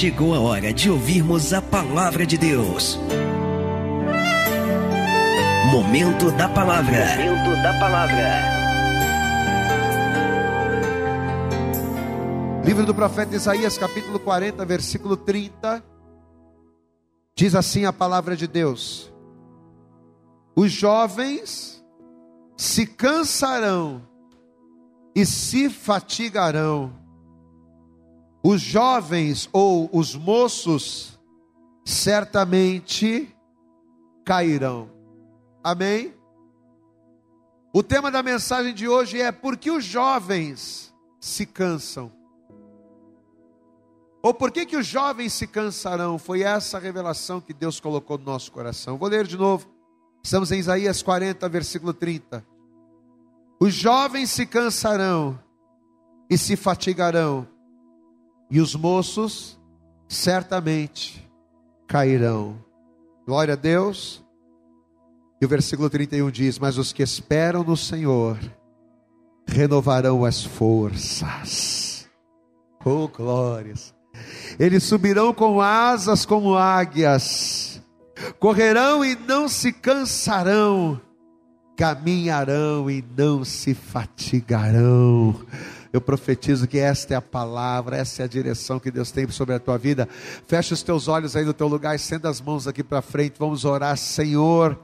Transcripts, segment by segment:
chegou a hora de ouvirmos a palavra de Deus. Momento da palavra. Momento da palavra. Livro do profeta Isaías, capítulo 40, versículo 30. Diz assim a palavra de Deus: Os jovens se cansarão e se fatigarão. Os jovens ou os moços certamente cairão. Amém? O tema da mensagem de hoje é por que os jovens se cansam? Ou por que, que os jovens se cansarão? Foi essa a revelação que Deus colocou no nosso coração. Vou ler de novo. Estamos em Isaías 40, versículo 30. Os jovens se cansarão e se fatigarão, e os moços certamente cairão. Glória a Deus. E o versículo 31 diz: Mas os que esperam no Senhor renovarão as forças. Oh, glórias! Eles subirão com asas como águias, correrão e não se cansarão, caminharão e não se fatigarão. Eu profetizo que esta é a palavra, essa é a direção que Deus tem sobre a tua vida. Fecha os teus olhos aí no teu lugar, estenda as mãos aqui para frente. Vamos orar, Senhor,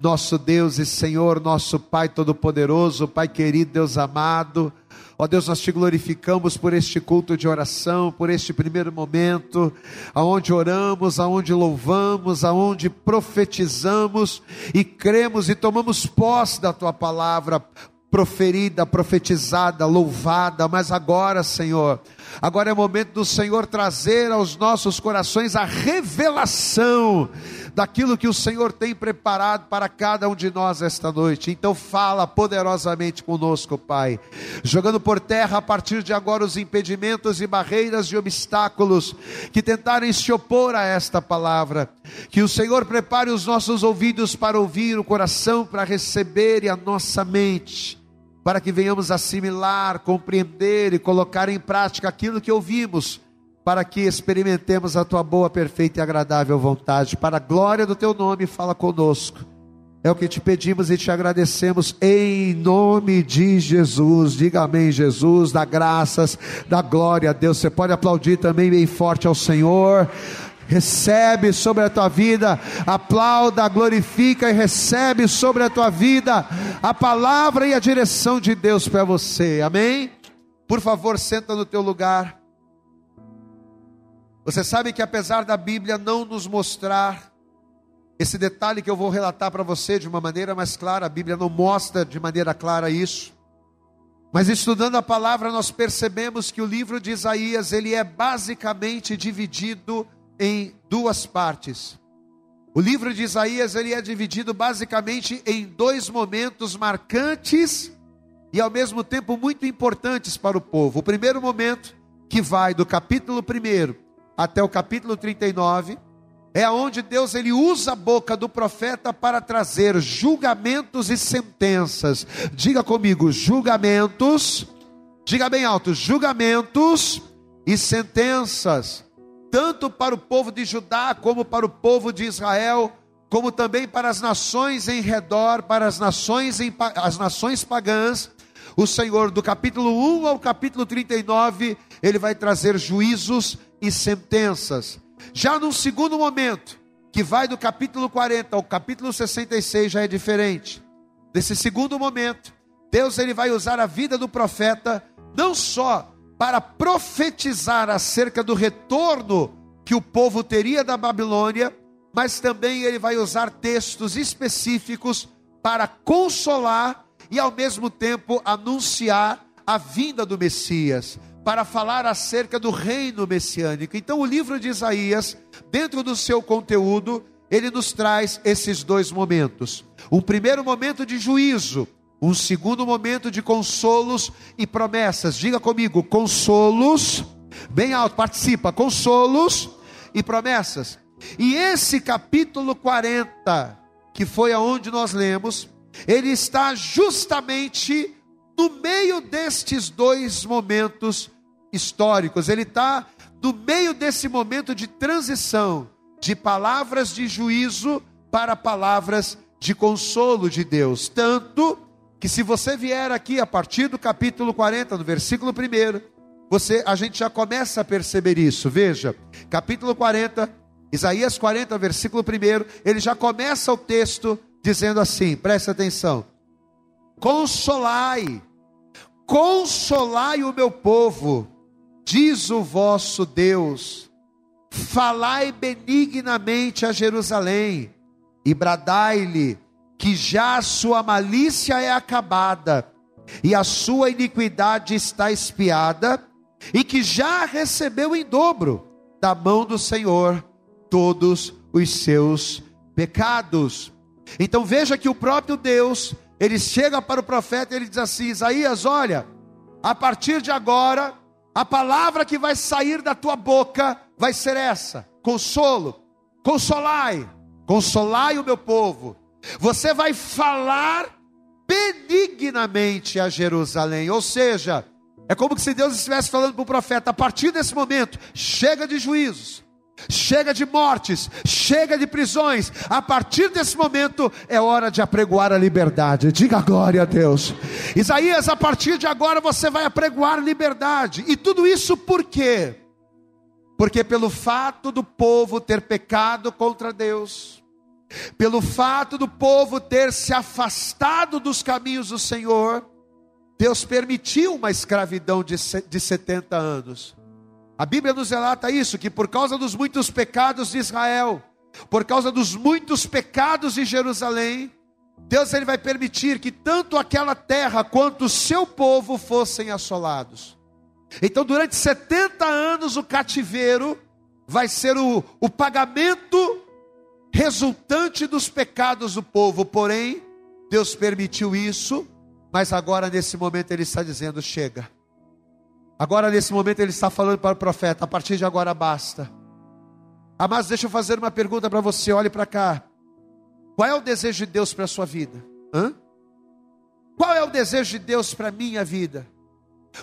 nosso Deus e Senhor, nosso Pai todo-poderoso, Pai querido, Deus amado. Ó Deus, nós te glorificamos por este culto de oração, por este primeiro momento, aonde oramos, aonde louvamos, aonde profetizamos e cremos e tomamos posse da tua palavra proferida, profetizada, louvada, mas agora, Senhor, agora é momento do Senhor trazer aos nossos corações a revelação daquilo que o Senhor tem preparado para cada um de nós esta noite. Então fala poderosamente conosco, Pai, jogando por terra a partir de agora os impedimentos e barreiras e obstáculos que tentarem se opor a esta palavra. Que o Senhor prepare os nossos ouvidos para ouvir, o coração para receber e a nossa mente para que venhamos assimilar, compreender e colocar em prática aquilo que ouvimos, para que experimentemos a tua boa, perfeita e agradável vontade. Para a glória do teu nome, fala conosco. É o que te pedimos e te agradecemos em nome de Jesus. Diga amém, Jesus. Dá graças, dá glória a Deus. Você pode aplaudir também bem forte ao Senhor recebe sobre a tua vida, aplauda, glorifica e recebe sobre a tua vida a palavra e a direção de Deus para você, amém? Por favor, senta no teu lugar. Você sabe que apesar da Bíblia não nos mostrar esse detalhe que eu vou relatar para você de uma maneira mais clara, a Bíblia não mostra de maneira clara isso. Mas estudando a palavra, nós percebemos que o livro de Isaías, ele é basicamente dividido em duas partes. O livro de Isaías ele é dividido basicamente em dois momentos marcantes e ao mesmo tempo muito importantes para o povo. O primeiro momento, que vai do capítulo 1 até o capítulo 39, é onde Deus ele usa a boca do profeta para trazer julgamentos e sentenças. Diga comigo, julgamentos. Diga bem alto, julgamentos e sentenças tanto para o povo de Judá, como para o povo de Israel, como também para as nações em redor, para as nações, em, as nações pagãs. O Senhor, do capítulo 1 ao capítulo 39, ele vai trazer juízos e sentenças. Já num segundo momento, que vai do capítulo 40 ao capítulo 66, já é diferente. Nesse segundo momento, Deus ele vai usar a vida do profeta não só para profetizar acerca do retorno que o povo teria da Babilônia, mas também ele vai usar textos específicos para consolar e ao mesmo tempo anunciar a vinda do Messias, para falar acerca do reino messiânico. Então, o livro de Isaías, dentro do seu conteúdo, ele nos traz esses dois momentos. Um primeiro momento de juízo, um segundo momento de consolos e promessas. Diga comigo, consolos, bem alto, participa, consolos e promessas. E esse capítulo 40, que foi aonde nós lemos, ele está justamente no meio destes dois momentos históricos. Ele está no meio desse momento de transição de palavras de juízo para palavras de consolo de Deus. Tanto que se você vier aqui a partir do capítulo 40, no versículo 1, você, a gente já começa a perceber isso. Veja, capítulo 40, Isaías 40, versículo 1, ele já começa o texto dizendo assim: presta atenção. Consolai, consolai o meu povo, diz o vosso Deus, falai benignamente a Jerusalém e bradai-lhe que já a sua malícia é acabada e a sua iniquidade está espiada e que já recebeu em dobro da mão do Senhor todos os seus pecados. Então veja que o próprio Deus, ele chega para o profeta e ele diz assim: Isaías, olha, a partir de agora, a palavra que vai sair da tua boca vai ser essa: consolo, consolai, consolai o meu povo. Você vai falar benignamente a Jerusalém, ou seja, é como se Deus estivesse falando para o profeta: a partir desse momento, chega de juízos, chega de mortes, chega de prisões. A partir desse momento é hora de apregoar a liberdade. Diga glória a Deus. Isaías, a partir de agora você vai apregoar liberdade. E tudo isso por quê? Porque pelo fato do povo ter pecado contra Deus, pelo fato do povo ter se afastado dos caminhos do Senhor, Deus permitiu uma escravidão de 70 anos. A Bíblia nos relata isso, que por causa dos muitos pecados de Israel, por causa dos muitos pecados de Jerusalém, Deus ele vai permitir que tanto aquela terra quanto o seu povo fossem assolados. Então, durante 70 anos, o cativeiro vai ser o, o pagamento resultante dos pecados do povo. Porém, Deus permitiu isso mas agora, nesse momento, ele está dizendo: chega. Agora, nesse momento, ele está falando para o profeta: a partir de agora basta. Mas deixa eu fazer uma pergunta para você, olhe para cá. Qual é o desejo de Deus para a sua vida? Hã? Qual é o desejo de Deus para a minha vida?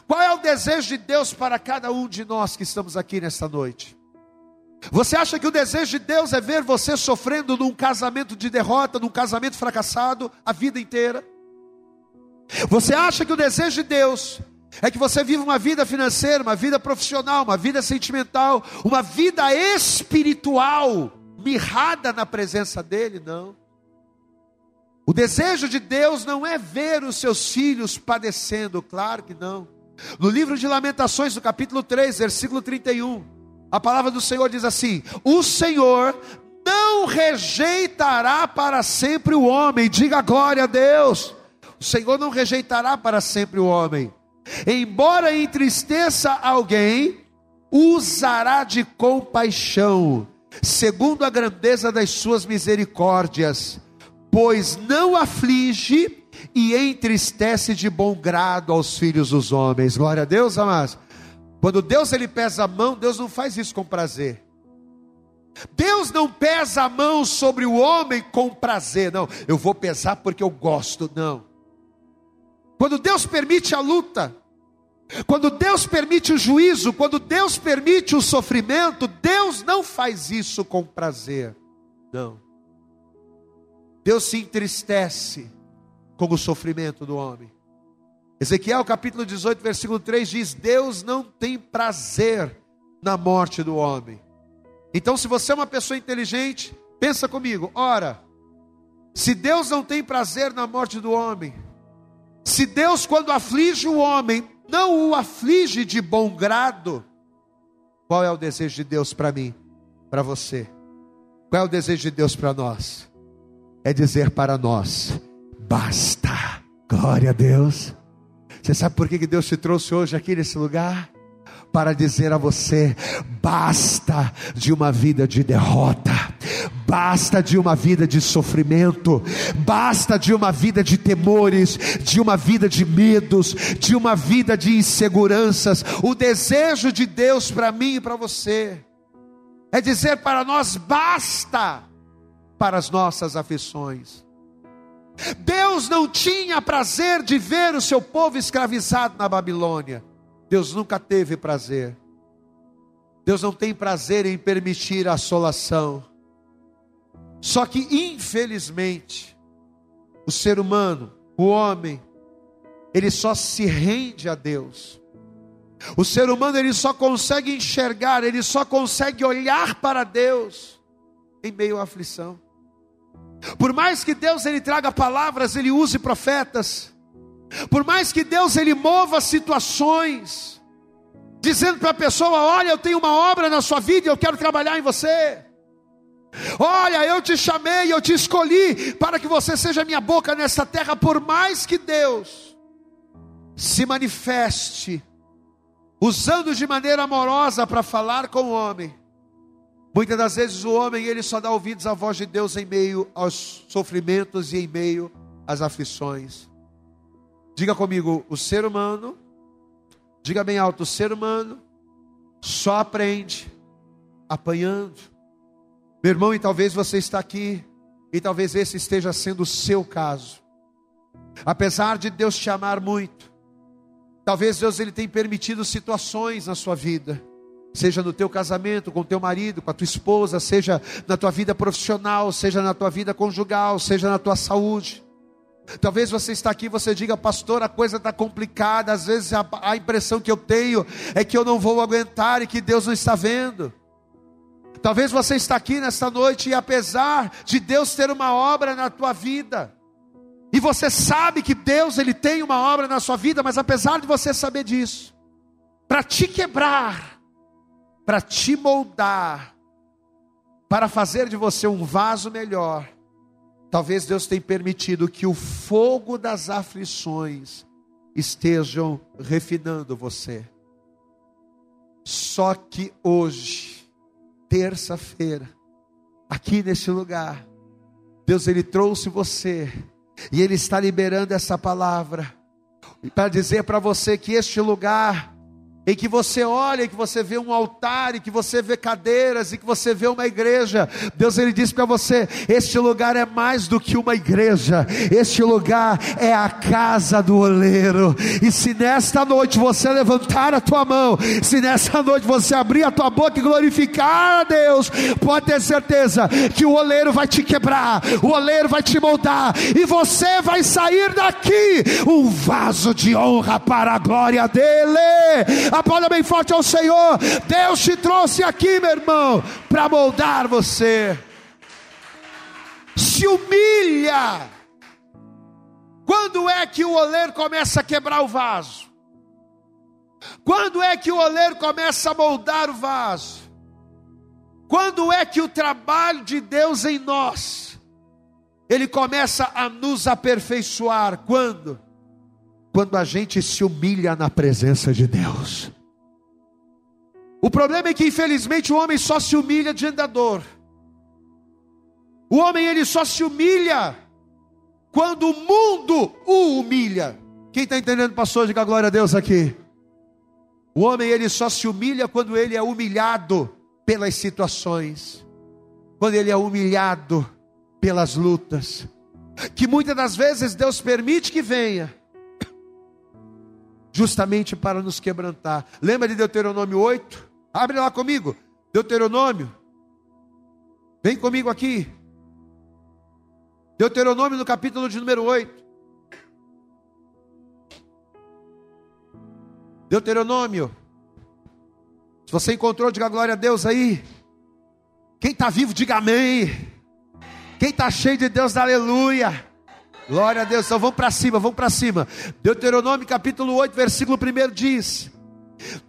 Qual é o desejo de Deus para cada um de nós que estamos aqui nesta noite? Você acha que o desejo de Deus é ver você sofrendo num casamento de derrota, num casamento fracassado a vida inteira? Você acha que o desejo de Deus é que você viva uma vida financeira, uma vida profissional, uma vida sentimental, uma vida espiritual, mirrada na presença dEle? Não. O desejo de Deus não é ver os seus filhos padecendo, claro que não. No livro de Lamentações, no capítulo 3, versículo 31, a palavra do Senhor diz assim: O Senhor não rejeitará para sempre o homem, diga glória a Deus. O Senhor não rejeitará para sempre o homem. Embora entristeça alguém, usará de compaixão, segundo a grandeza das suas misericórdias, pois não aflige e entristece de bom grado aos filhos dos homens. Glória a Deus, amados. Quando Deus ele pesa a mão, Deus não faz isso com prazer. Deus não pesa a mão sobre o homem com prazer, não. Eu vou pesar porque eu gosto, não. Quando Deus permite a luta, quando Deus permite o juízo, quando Deus permite o sofrimento, Deus não faz isso com prazer. Não. Deus se entristece com o sofrimento do homem. Ezequiel capítulo 18, versículo 3 diz: Deus não tem prazer na morte do homem. Então, se você é uma pessoa inteligente, pensa comigo, ora, se Deus não tem prazer na morte do homem, se Deus, quando aflige o homem, não o aflige de bom grado, qual é o desejo de Deus para mim, para você? Qual é o desejo de Deus para nós? É dizer para nós: basta, glória a Deus. Você sabe por que Deus te trouxe hoje aqui nesse lugar? para dizer a você: basta de uma vida de derrota, basta de uma vida de sofrimento, basta de uma vida de temores, de uma vida de medos, de uma vida de inseguranças. O desejo de Deus para mim e para você é dizer para nós: basta para as nossas aflições. Deus não tinha prazer de ver o seu povo escravizado na Babilônia. Deus nunca teve prazer. Deus não tem prazer em permitir a assolação. Só que, infelizmente, o ser humano, o homem, ele só se rende a Deus. O ser humano ele só consegue enxergar, ele só consegue olhar para Deus em meio à aflição. Por mais que Deus ele traga palavras, ele use profetas. Por mais que Deus ele mova situações, dizendo para a pessoa: "Olha, eu tenho uma obra na sua vida eu quero trabalhar em você". Olha, eu te chamei, eu te escolhi para que você seja minha boca nessa terra, por mais que Deus se manifeste, usando de maneira amorosa para falar com o homem. Muitas das vezes o homem ele só dá ouvidos à voz de Deus em meio aos sofrimentos e em meio às aflições. Diga comigo, o ser humano, diga bem alto, o ser humano só aprende apanhando. Meu irmão, e talvez você está aqui, e talvez esse esteja sendo o seu caso. Apesar de Deus te amar muito, Talvez Deus ele tenha permitido situações na sua vida, seja no teu casamento, com teu marido, com a tua esposa, seja na tua vida profissional, seja na tua vida conjugal, seja na tua saúde. Talvez você está aqui e você diga, pastor, a coisa está complicada. Às vezes a, a impressão que eu tenho é que eu não vou aguentar e que Deus não está vendo. Talvez você está aqui nesta noite e apesar de Deus ter uma obra na tua vida, e você sabe que Deus ele tem uma obra na sua vida, mas apesar de você saber disso, para te quebrar, para te moldar, para fazer de você um vaso melhor, talvez Deus tenha permitido que o fogo das aflições estejam refinando você. Só que hoje, terça-feira, aqui nesse lugar, Deus ele trouxe você e Ele está liberando essa palavra para dizer para você que este lugar em que você olha, e que você vê um altar, e que você vê cadeiras, e que você vê uma igreja. Deus ele diz para você: este lugar é mais do que uma igreja, este lugar é a casa do oleiro. E se nesta noite você levantar a tua mão, se nesta noite você abrir a tua boca e glorificar a Deus, pode ter certeza que o oleiro vai te quebrar, o oleiro vai te moldar, e você vai sair daqui um vaso de honra para a glória dele Aplauda bem forte ao Senhor. Deus te trouxe aqui, meu irmão, para moldar você. Se humilha. Quando é que o oleiro começa a quebrar o vaso? Quando é que o oleiro começa a moldar o vaso? Quando é que o trabalho de Deus em nós ele começa a nos aperfeiçoar? Quando? Quando a gente se humilha na presença de Deus. O problema é que infelizmente o homem só se humilha diante da dor. O homem ele só se humilha quando o mundo o humilha. Quem está entendendo, pastor? Diga glória a Deus aqui. O homem ele só se humilha quando ele é humilhado pelas situações, quando ele é humilhado pelas lutas, que muitas das vezes Deus permite que venha, justamente para nos quebrantar. Lembra de Deuteronômio 8? Abre lá comigo. Deuteronômio. Vem comigo aqui. Deuteronômio no capítulo de número 8. Deuteronômio. Se você encontrou, diga glória a Deus aí. Quem está vivo, diga amém. Quem está cheio de Deus, aleluia. Glória a Deus. Então vamos para cima, vamos para cima. Deuteronômio capítulo 8, versículo 1 diz: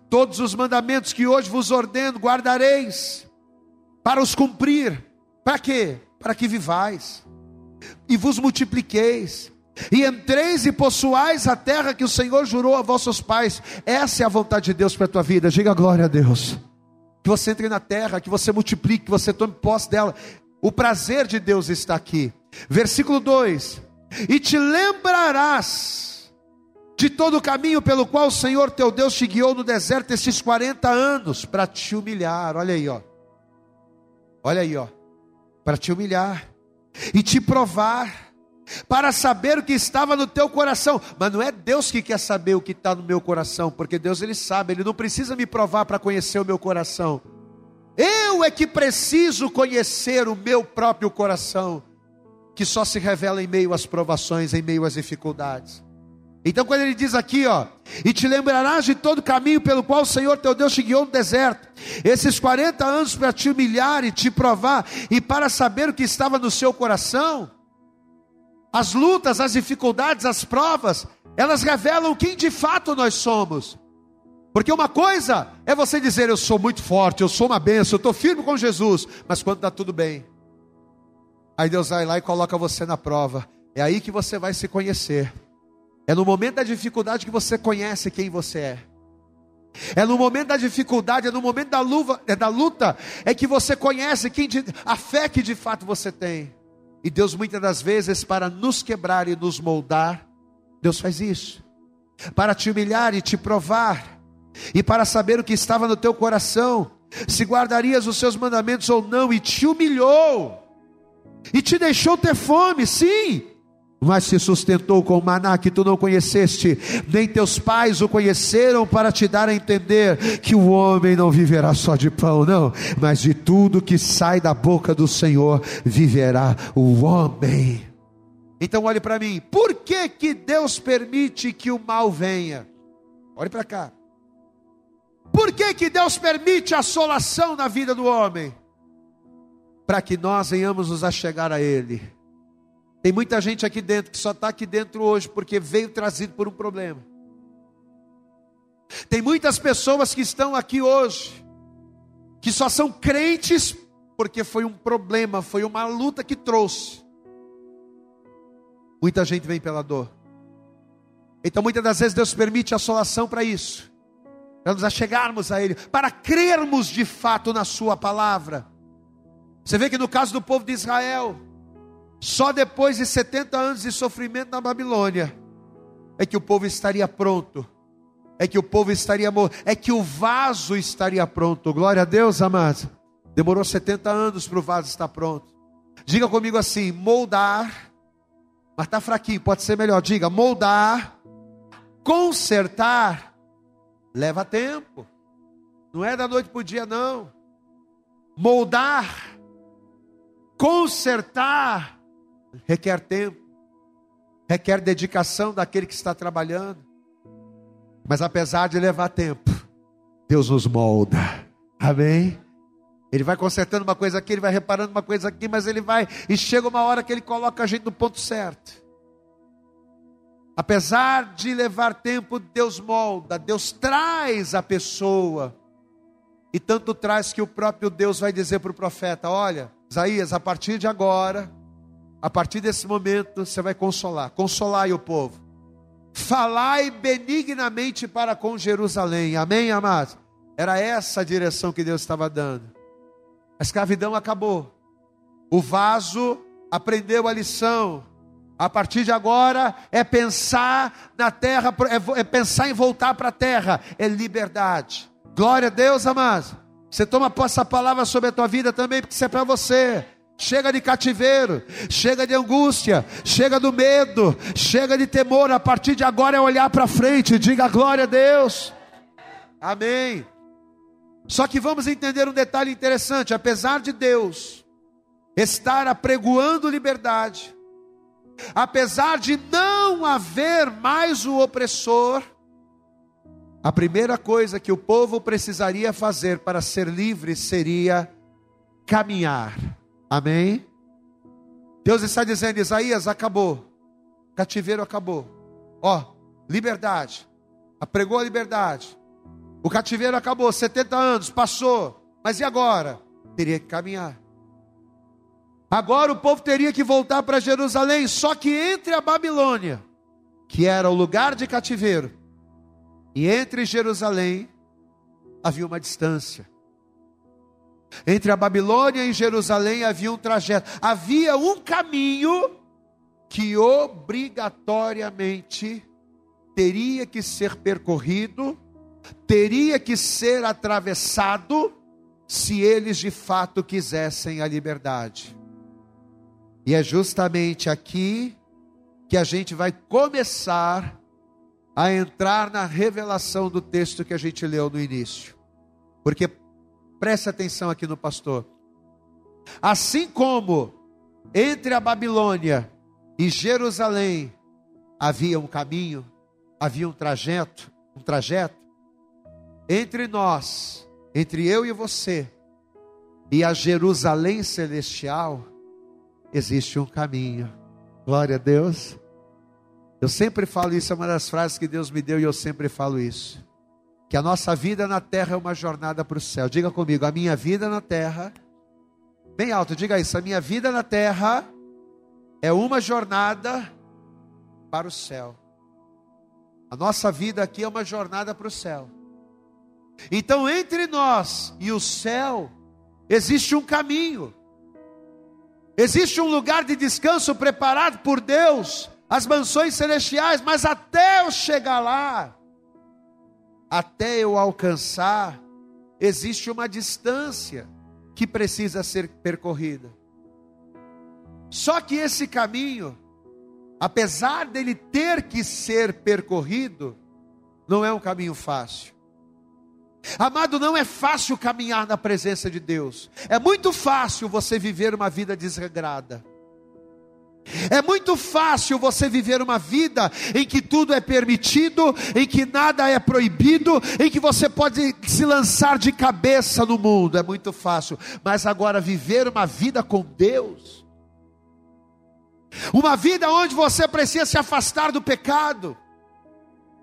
Todos os mandamentos que hoje vos ordeno, guardareis para os cumprir. Para quê? Para que vivais e vos multipliqueis. E entreis e possuais a terra que o Senhor jurou a vossos pais. Essa é a vontade de Deus para a tua vida. Diga glória a Deus. Que você entre na terra, que você multiplique, que você tome posse dela. O prazer de Deus está aqui. Versículo 2: e te lembrarás de todo o caminho pelo qual o Senhor teu Deus te guiou no deserto esses 40 anos para te humilhar. Olha aí, ó. Olha aí, ó. Para te humilhar e te provar para saber o que estava no teu coração. Mas não é Deus que quer saber o que está no meu coração, porque Deus ele sabe, ele não precisa me provar para conhecer o meu coração. Eu é que preciso conhecer o meu próprio coração, que só se revela em meio às provações, em meio às dificuldades. Então, quando ele diz aqui, ó, e te lembrarás de todo o caminho pelo qual o Senhor teu Deus te guiou no deserto, esses 40 anos para te humilhar e te provar, e para saber o que estava no seu coração, as lutas, as dificuldades, as provas, elas revelam quem de fato nós somos. Porque uma coisa é você dizer, eu sou muito forte, eu sou uma benção, eu estou firme com Jesus, mas quando está tudo bem, aí Deus vai lá e coloca você na prova, é aí que você vai se conhecer, é no momento da dificuldade que você conhece quem você é. É no momento da dificuldade, é no momento da, luva, é da luta, é que você conhece quem de, a fé que de fato você tem. E Deus, muitas das vezes, para nos quebrar e nos moldar, Deus faz isso. Para te humilhar e te provar, e para saber o que estava no teu coração, se guardarias os seus mandamentos ou não, e te humilhou, e te deixou ter fome, sim, mas se sustentou com maná que tu não conheceste, nem teus pais o conheceram para te dar a entender que o homem não viverá só de pão, não, mas de tudo que sai da boca do Senhor viverá o homem. Então olhe para mim, por que que Deus permite que o mal venha? Olhe para cá. Por que que Deus permite a assolação na vida do homem? Para que nós venhamos nos achegar a Ele tem muita gente aqui dentro que só está aqui dentro hoje porque veio trazido por um problema. Tem muitas pessoas que estão aqui hoje que só são crentes porque foi um problema, foi uma luta que trouxe. Muita gente vem pela dor. Então muitas das vezes Deus permite a assolação para isso. Para nos achegarmos a Ele, para crermos de fato na Sua palavra. Você vê que no caso do povo de Israel, só depois de 70 anos de sofrimento na Babilônia é que o povo estaria pronto. É que o povo estaria morto, é que o vaso estaria pronto. Glória a Deus, amados. Demorou 70 anos para o vaso estar pronto. Diga comigo assim: moldar, mas está fraquinho, pode ser melhor. Diga: moldar, consertar, leva tempo. Não é da noite para o dia, não. Moldar, consertar, requer tempo, requer dedicação daquele que está trabalhando. Mas apesar de levar tempo, Deus nos molda. Amém? Ele vai consertando uma coisa aqui, ele vai reparando uma coisa aqui, mas ele vai, e chega uma hora que ele coloca a gente no ponto certo. Apesar de levar tempo, Deus molda, Deus traz a pessoa, e tanto traz que o próprio Deus vai dizer para o profeta: Olha, Isaías, a partir de agora, a partir desse momento, você vai consolar. Consolai o povo. Falai benignamente para com Jerusalém. Amém, amados? Era essa a direção que Deus estava dando. A escravidão acabou. O vaso aprendeu a lição. A partir de agora é pensar na terra, é, é pensar em voltar para a terra, é liberdade. Glória a Deus, amados. Você toma essa palavra sobre a tua vida também, porque isso é para você. Chega de cativeiro, chega de angústia, chega do medo, chega de temor. A partir de agora é olhar para frente, diga glória a Deus. Amém. Só que vamos entender um detalhe interessante: apesar de Deus estar apregoando liberdade, apesar de não haver mais o opressor, a primeira coisa que o povo precisaria fazer para ser livre seria caminhar. Amém? Deus está dizendo, Isaías, acabou. Cativeiro acabou. Ó, liberdade. Apregou a liberdade. O cativeiro acabou, 70 anos, passou. Mas e agora? Teria que caminhar. Agora o povo teria que voltar para Jerusalém, só que entre a Babilônia, que era o lugar de cativeiro, e entre Jerusalém havia uma distância. Entre a Babilônia e Jerusalém havia um trajeto, havia um caminho que obrigatoriamente teria que ser percorrido, teria que ser atravessado, se eles de fato quisessem a liberdade. E é justamente aqui que a gente vai começar a entrar na revelação do texto que a gente leu no início. Porque preste atenção aqui no pastor. Assim como entre a Babilônia e Jerusalém havia um caminho, havia um trajeto, um trajeto entre nós, entre eu e você e a Jerusalém celestial, existe um caminho. Glória a Deus. Eu sempre falo isso, é uma das frases que Deus me deu e eu sempre falo isso. Que a nossa vida na terra é uma jornada para o céu. Diga comigo, a minha vida na terra, bem alto, diga isso, a minha vida na terra é uma jornada para o céu. A nossa vida aqui é uma jornada para o céu. Então, entre nós e o céu, existe um caminho, existe um lugar de descanso preparado por Deus, as mansões celestiais, mas até eu chegar lá, até eu alcançar, existe uma distância que precisa ser percorrida. Só que esse caminho, apesar dele ter que ser percorrido, não é um caminho fácil. Amado, não é fácil caminhar na presença de Deus. É muito fácil você viver uma vida desregrada. É muito fácil você viver uma vida em que tudo é permitido, em que nada é proibido, em que você pode se lançar de cabeça no mundo. É muito fácil. Mas agora, viver uma vida com Deus, uma vida onde você precisa se afastar do pecado,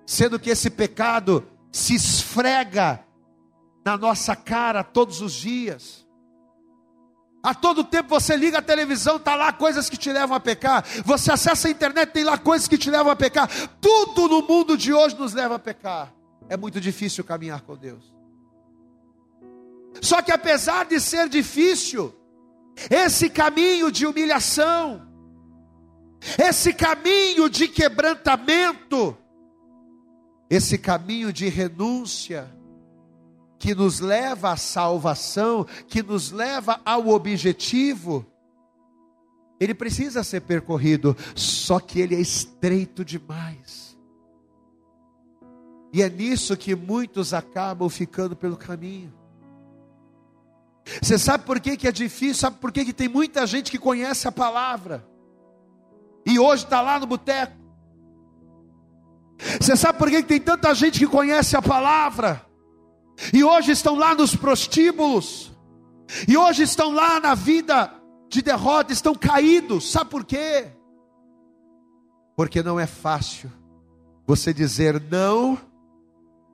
sendo que esse pecado se esfrega na nossa cara todos os dias. A todo tempo você liga a televisão, está lá coisas que te levam a pecar. Você acessa a internet, tem lá coisas que te levam a pecar. Tudo no mundo de hoje nos leva a pecar. É muito difícil caminhar com Deus. Só que apesar de ser difícil, esse caminho de humilhação, esse caminho de quebrantamento, esse caminho de renúncia, que nos leva à salvação, que nos leva ao objetivo, ele precisa ser percorrido, só que ele é estreito demais. E é nisso que muitos acabam ficando pelo caminho. Você sabe por que, que é difícil? Sabe por que, que tem muita gente que conhece a palavra e hoje está lá no boteco? Você sabe por que, que tem tanta gente que conhece a palavra e hoje estão lá nos prostíbulos, e hoje estão lá na vida de derrota, estão caídos, sabe por quê? Porque não é fácil você dizer não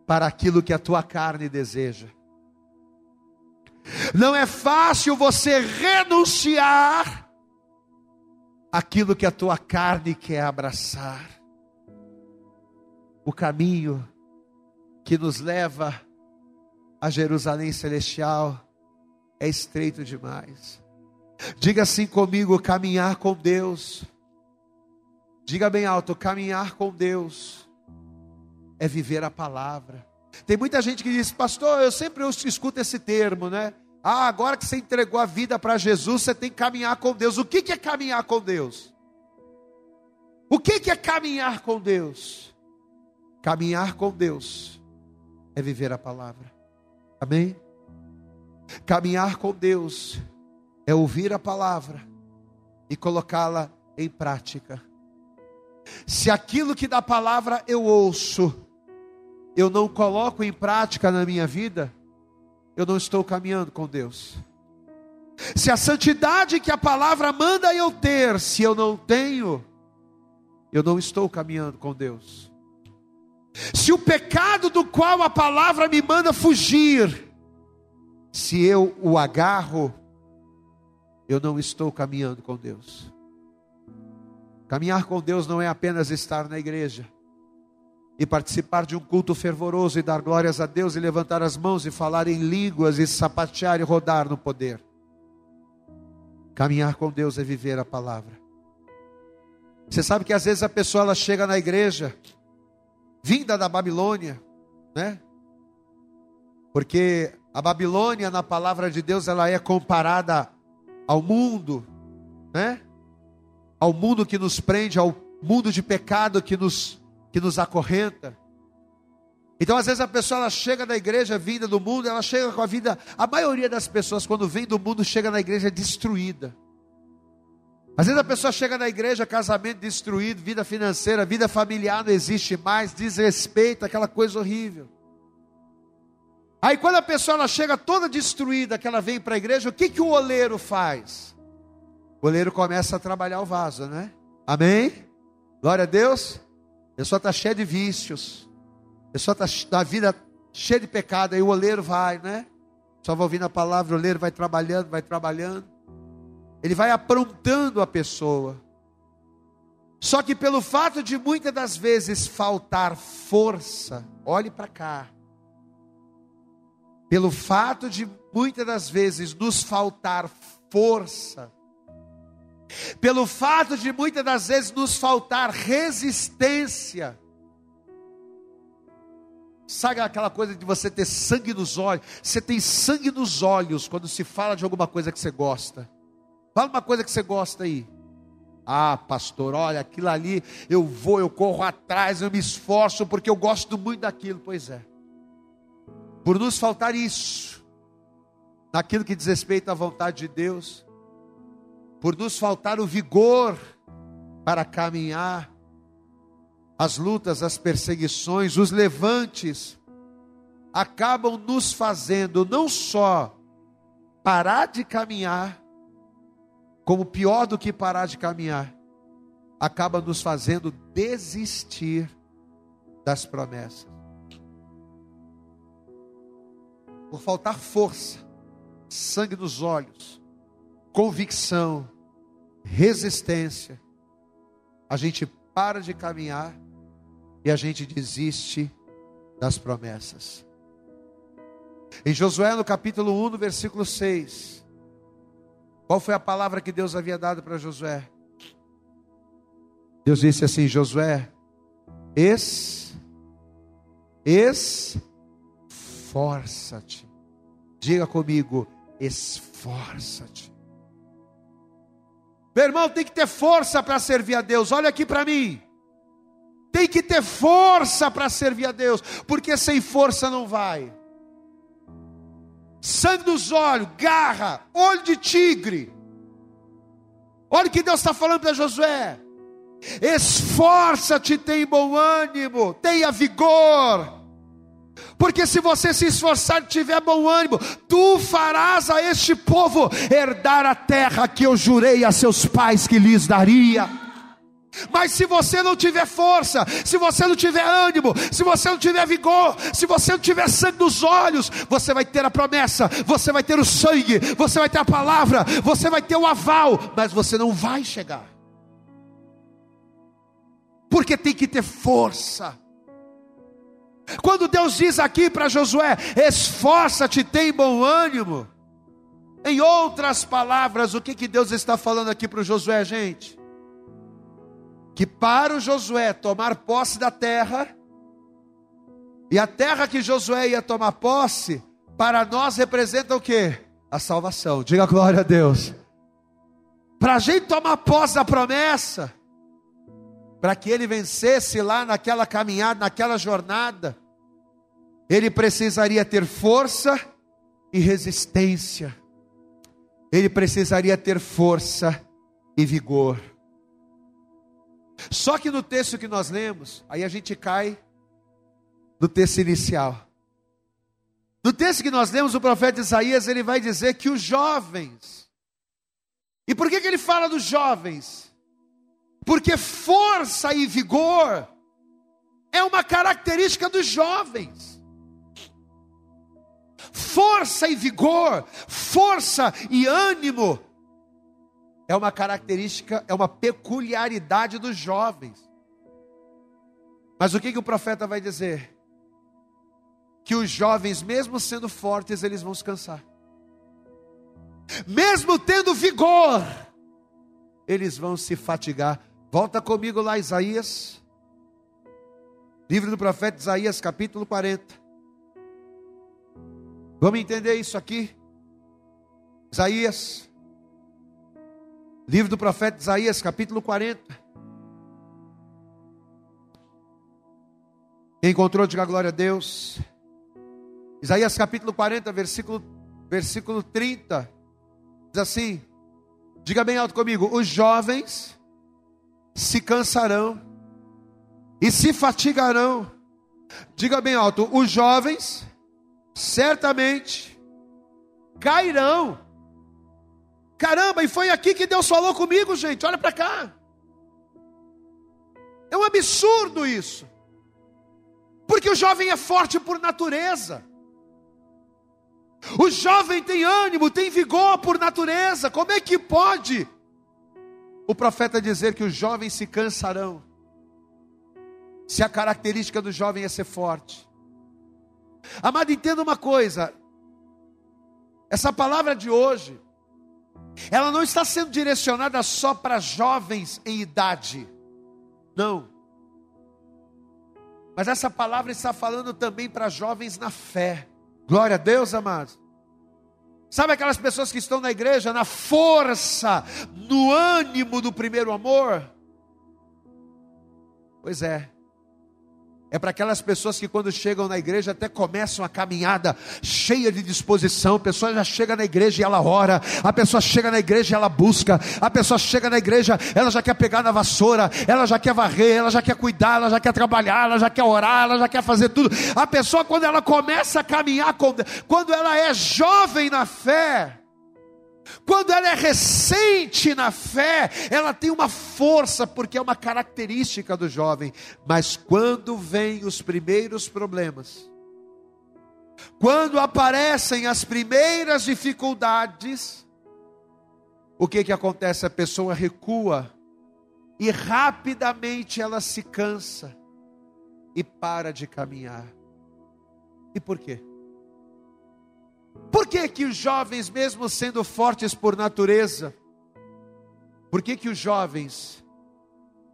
para aquilo que a tua carne deseja. Não é fácil você renunciar aquilo que a tua carne quer abraçar. O caminho que nos leva a Jerusalém celestial é estreito demais. Diga assim comigo: caminhar com Deus. Diga bem alto: caminhar com Deus é viver a palavra. Tem muita gente que diz, pastor, eu sempre escuto esse termo, né? Ah, agora que você entregou a vida para Jesus, você tem que caminhar com Deus. O que é caminhar com Deus? O que é caminhar com Deus? Caminhar com Deus é viver a palavra. Amém? Caminhar com Deus é ouvir a palavra e colocá-la em prática. Se aquilo que da palavra eu ouço, eu não coloco em prática na minha vida, eu não estou caminhando com Deus. Se a santidade que a palavra manda eu ter, se eu não tenho, eu não estou caminhando com Deus. Se o pecado do qual a palavra me manda fugir, se eu o agarro, eu não estou caminhando com Deus. Caminhar com Deus não é apenas estar na igreja e participar de um culto fervoroso e dar glórias a Deus e levantar as mãos e falar em línguas e sapatear e rodar no poder. Caminhar com Deus é viver a palavra. Você sabe que às vezes a pessoa ela chega na igreja vinda da Babilônia, né? Porque a Babilônia na palavra de Deus ela é comparada ao mundo, né? Ao mundo que nos prende ao mundo de pecado que nos, que nos acorrenta. Então, às vezes, a pessoa ela chega na igreja vinda do mundo, ela chega com a vida. A maioria das pessoas, quando vem do mundo, chega na igreja destruída. Às vezes a pessoa chega na igreja, casamento destruído, vida financeira, vida familiar não existe mais, desrespeito, aquela coisa horrível. Aí quando a pessoa ela chega toda destruída, que ela vem para a igreja, o que, que o oleiro faz? O oleiro começa a trabalhar o vaso, né? Amém? Glória a Deus. A pessoa está cheia de vícios. A pessoa está na vida cheia de pecado. Aí o oleiro vai, né? Só vai ouvindo a palavra, o oleiro vai trabalhando, vai trabalhando. Ele vai aprontando a pessoa. Só que pelo fato de muitas das vezes faltar força, olhe para cá. Pelo fato de muitas das vezes nos faltar força, pelo fato de muitas das vezes nos faltar resistência. Sabe aquela coisa de você ter sangue nos olhos? Você tem sangue nos olhos quando se fala de alguma coisa que você gosta. Fala uma coisa que você gosta aí. Ah, pastor, olha, aquilo ali, eu vou, eu corro atrás, eu me esforço porque eu gosto muito daquilo. Pois é. Por nos faltar isso, naquilo que diz respeito à vontade de Deus, por nos faltar o vigor para caminhar, as lutas, as perseguições, os levantes, acabam nos fazendo não só parar de caminhar, como pior do que parar de caminhar, acaba nos fazendo desistir das promessas. Por faltar força, sangue nos olhos, convicção, resistência, a gente para de caminhar e a gente desiste das promessas. Em Josué, no capítulo 1, no versículo 6, qual foi a palavra que Deus havia dado para Josué? Deus disse assim: Josué, es, esforça-te. Diga comigo, esforça-te. Meu irmão, tem que ter força para servir a Deus. Olha aqui para mim. Tem que ter força para servir a Deus, porque sem força não vai. Sangue nos olhos, garra, olho de tigre. Olha o que Deus está falando para Josué. Esforça-te, tem bom ânimo, tenha vigor porque se você se esforçar e tiver bom ânimo, tu farás a este povo herdar a terra que eu jurei a seus pais que lhes daria. Mas se você não tiver força, se você não tiver ânimo, se você não tiver vigor, se você não tiver sangue nos olhos, você vai ter a promessa, você vai ter o sangue, você vai ter a palavra, você vai ter o aval, mas você não vai chegar. Porque tem que ter força. Quando Deus diz aqui para Josué: esforça-te, tem bom ânimo. Em outras palavras, o que, que Deus está falando aqui para Josué, gente? Que para o Josué tomar posse da terra, e a terra que Josué ia tomar posse, para nós representa o que? A salvação. Diga glória a Deus. Para a gente tomar posse da promessa, para que ele vencesse lá naquela caminhada, naquela jornada, ele precisaria ter força e resistência, ele precisaria ter força e vigor. Só que no texto que nós lemos, aí a gente cai no texto inicial. No texto que nós lemos, o profeta Isaías, ele vai dizer que os jovens, e por que, que ele fala dos jovens? porque força e vigor é uma característica dos jovens. Força e vigor, força e ânimo é uma característica, é uma peculiaridade dos jovens. Mas o que, que o profeta vai dizer? Que os jovens, mesmo sendo fortes, eles vão se cansar. Mesmo tendo vigor, eles vão se fatigar. Volta comigo lá, Isaías. Livro do profeta Isaías, capítulo 40. Vamos entender isso aqui? Isaías. Livro do profeta Isaías, capítulo 40. Quem encontrou, diga glória a Deus. Isaías capítulo 40, versículo, versículo 30. Diz assim: Diga bem alto comigo: Os jovens se cansarão e se fatigarão. Diga bem alto: Os jovens certamente cairão Caramba, e foi aqui que Deus falou comigo, gente. Olha para cá. É um absurdo isso. Porque o jovem é forte por natureza. O jovem tem ânimo, tem vigor por natureza. Como é que pode o profeta dizer que os jovens se cansarão? Se a característica do jovem é ser forte. Amado, entenda uma coisa. Essa palavra de hoje, ela não está sendo direcionada só para jovens em idade. Não. Mas essa palavra está falando também para jovens na fé. Glória a Deus, amados. Sabe aquelas pessoas que estão na igreja na força, no ânimo do primeiro amor? Pois é, é para aquelas pessoas que quando chegam na igreja até começam a caminhada cheia de disposição. A pessoa já chega na igreja e ela ora. A pessoa chega na igreja e ela busca. A pessoa chega na igreja, ela já quer pegar na vassoura, ela já quer varrer, ela já quer cuidar, ela já quer trabalhar, ela já quer orar, ela já quer fazer tudo. A pessoa quando ela começa a caminhar, quando ela é jovem na fé, quando ela é recente na fé, ela tem uma força, porque é uma característica do jovem. Mas quando vêm os primeiros problemas, quando aparecem as primeiras dificuldades, o que que acontece? A pessoa recua e rapidamente ela se cansa e para de caminhar. E por quê? Por que que os jovens, mesmo sendo fortes por natureza, por que que os jovens,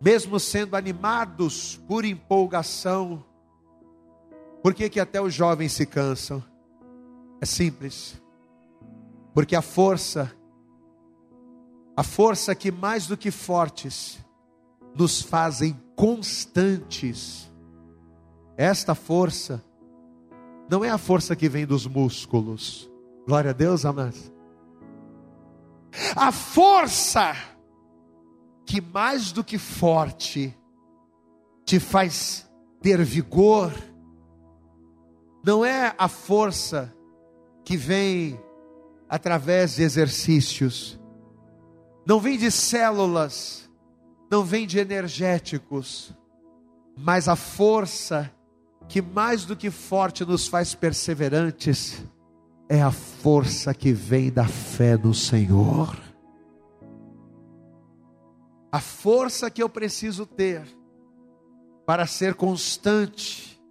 mesmo sendo animados por empolgação, por que que até os jovens se cansam? É simples. Porque a força, a força que mais do que fortes, nos fazem constantes, esta força não é a força que vem dos músculos. Glória a Deus, amados. A força que mais do que forte te faz ter vigor, não é a força que vem através de exercícios, não vem de células, não vem de energéticos, mas a força mais do que forte nos faz perseverantes é a força que vem da fé no Senhor. A força que eu preciso ter para ser constante,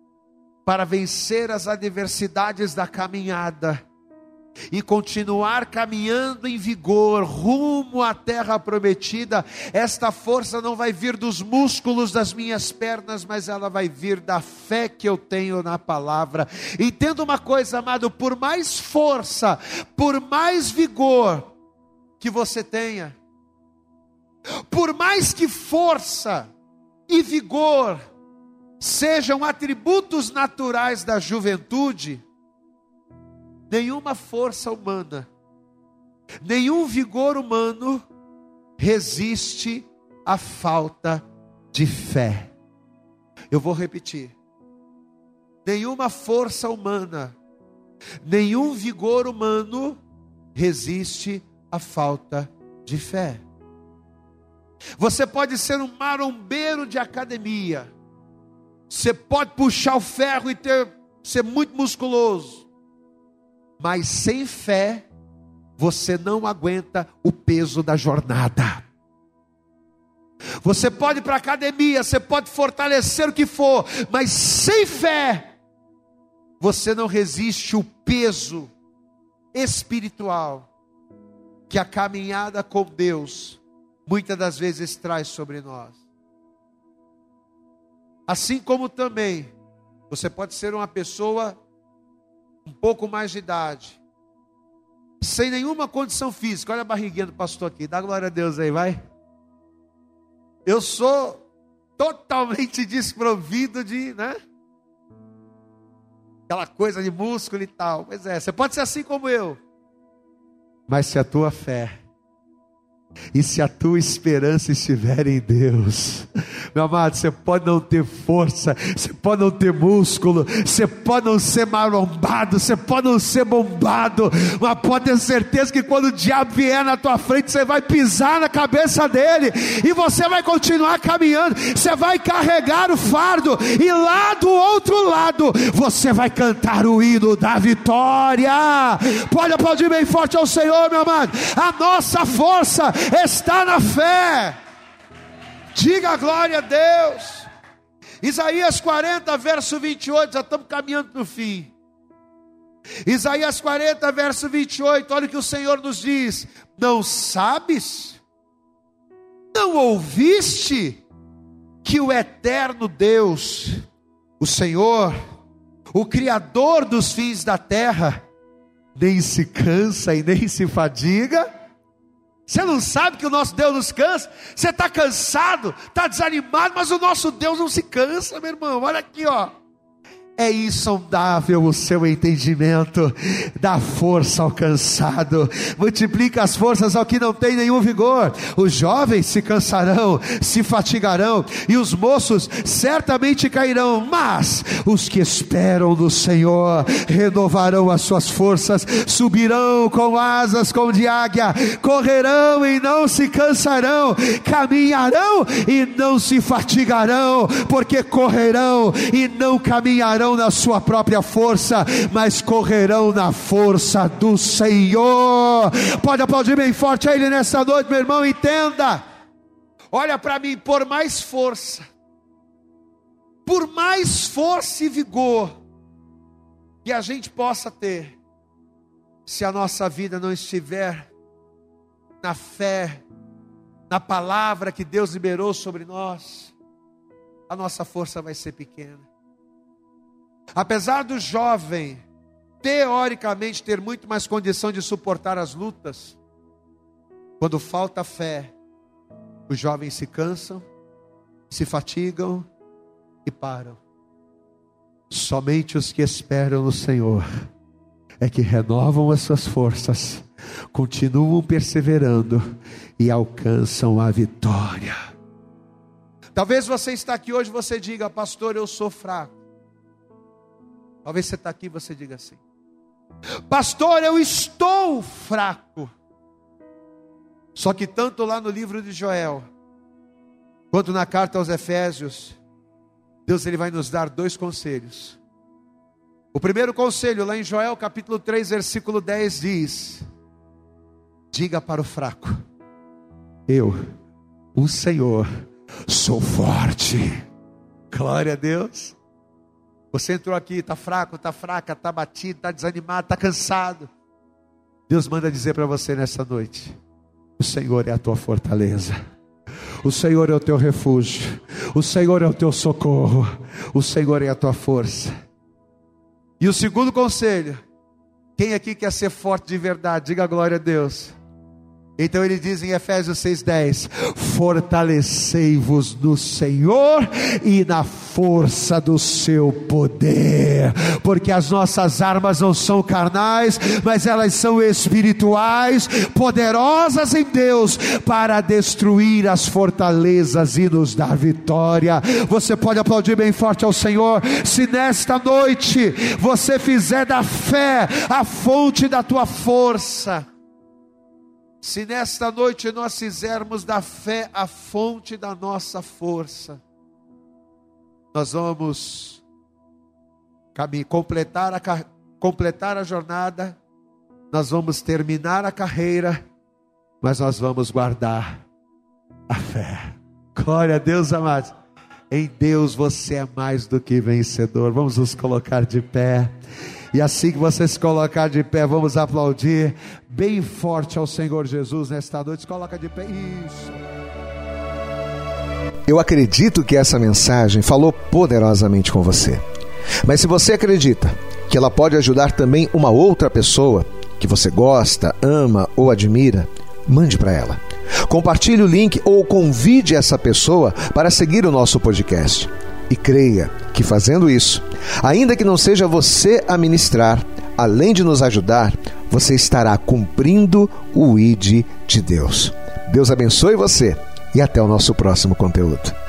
para vencer as adversidades da caminhada e continuar caminhando em vigor rumo à terra prometida, esta força não vai vir dos músculos das minhas pernas, mas ela vai vir da fé que eu tenho na palavra. Entenda uma coisa, amado: por mais força, por mais vigor que você tenha, por mais que força e vigor sejam atributos naturais da juventude, nenhuma força humana, nenhum vigor humano resiste à falta de fé. Eu vou repetir. Nenhuma força humana, nenhum vigor humano resiste à falta de fé. Você pode ser um marombeiro de academia, você pode puxar o ferro e ter, ser muito musculoso, mas sem fé, você não aguenta o peso da jornada. Você pode ir para a academia, você pode fortalecer o que for, mas sem fé, você não resiste o peso espiritual que a caminhada com Deus muitas das vezes traz sobre nós. Assim como também, você pode ser uma pessoa um pouco mais de idade, sem nenhuma condição física. Olha a barriguinha do pastor aqui, dá glória a Deus aí, vai. Eu sou totalmente desprovido de, né? aquela coisa de músculo e tal. Pois é, você pode ser assim como eu. Mas se a tua fé e se a tua esperança estiver em Deus, meu amado, você pode não ter força, você pode não ter músculo, você pode não ser marombado, você pode não ser bombado, mas pode ter certeza que quando o diabo vier na tua frente, você vai pisar na cabeça dele e você vai continuar caminhando, você vai carregar o fardo e lá do outro lado você vai cantar o hino da vitória. Pode aplaudir bem forte ao Senhor, meu amado. A nossa força está na fé. Diga a glória a Deus. Isaías 40, verso 28, já estamos caminhando para o fim. Isaías 40, verso 28, olha o que o Senhor nos diz: Não sabes? Não ouviste que o eterno Deus, o Senhor, o Criador dos fins da terra, nem se cansa e nem se fadiga? Você não sabe que o nosso Deus nos cansa? Você está cansado, está desanimado, mas o nosso Deus não se cansa, meu irmão. Olha aqui, ó. É insondável o seu entendimento da força alcançado. Multiplica as forças ao que não tem nenhum vigor. Os jovens se cansarão, se fatigarão, e os moços certamente cairão. Mas os que esperam no Senhor renovarão as suas forças, subirão com asas como de águia, correrão e não se cansarão, caminharão e não se fatigarão, porque correrão e não caminharão correrão na sua própria força, mas correrão na força do Senhor. Pode aplaudir bem forte a Ele nessa noite, meu irmão, entenda. Olha para mim, por mais força, por mais força e vigor que a gente possa ter, se a nossa vida não estiver na fé, na palavra que Deus liberou sobre nós, a nossa força vai ser pequena. Apesar do jovem, teoricamente, ter muito mais condição de suportar as lutas, quando falta fé, os jovens se cansam, se fatigam e param. Somente os que esperam no Senhor é que renovam as suas forças, continuam perseverando e alcançam a vitória. Talvez você está aqui hoje, você diga, pastor, eu sou fraco. Talvez você está aqui e você diga assim: Pastor, eu estou fraco. Só que tanto lá no livro de Joel, quanto na carta aos Efésios, Deus ele vai nos dar dois conselhos. O primeiro conselho, lá em Joel capítulo 3, versículo 10, diz: Diga para o fraco, eu, o Senhor, sou forte. Glória a Deus. Você entrou aqui, está fraco, está fraca, está batido, está desanimado, está cansado. Deus manda dizer para você nessa noite: o Senhor é a tua fortaleza. O Senhor é o teu refúgio, o Senhor é o teu socorro, o Senhor é a tua força. E o segundo conselho: quem aqui quer ser forte de verdade, diga glória a Deus. Então ele diz em Efésios 6,10: Fortalecei-vos no Senhor e na força do seu poder, porque as nossas armas não são carnais, mas elas são espirituais, poderosas em Deus para destruir as fortalezas e nos dar vitória. Você pode aplaudir bem forte ao Senhor, se nesta noite você fizer da fé a fonte da tua força se nesta noite nós fizermos da fé a fonte da nossa força, nós vamos completar a, completar a jornada, nós vamos terminar a carreira, mas nós vamos guardar a fé. Glória a Deus, amados. Em Deus você é mais do que vencedor. Vamos nos colocar de pé. E assim que você se colocar de pé, vamos aplaudir bem forte ao Senhor Jesus nesta noite. Se coloca de pé. Isso. Eu acredito que essa mensagem falou poderosamente com você. Mas se você acredita que ela pode ajudar também uma outra pessoa que você gosta, ama ou admira, mande para ela. Compartilhe o link ou convide essa pessoa para seguir o nosso podcast. E creia que fazendo isso, Ainda que não seja você a ministrar, além de nos ajudar, você estará cumprindo o ID de Deus. Deus abençoe você e até o nosso próximo conteúdo.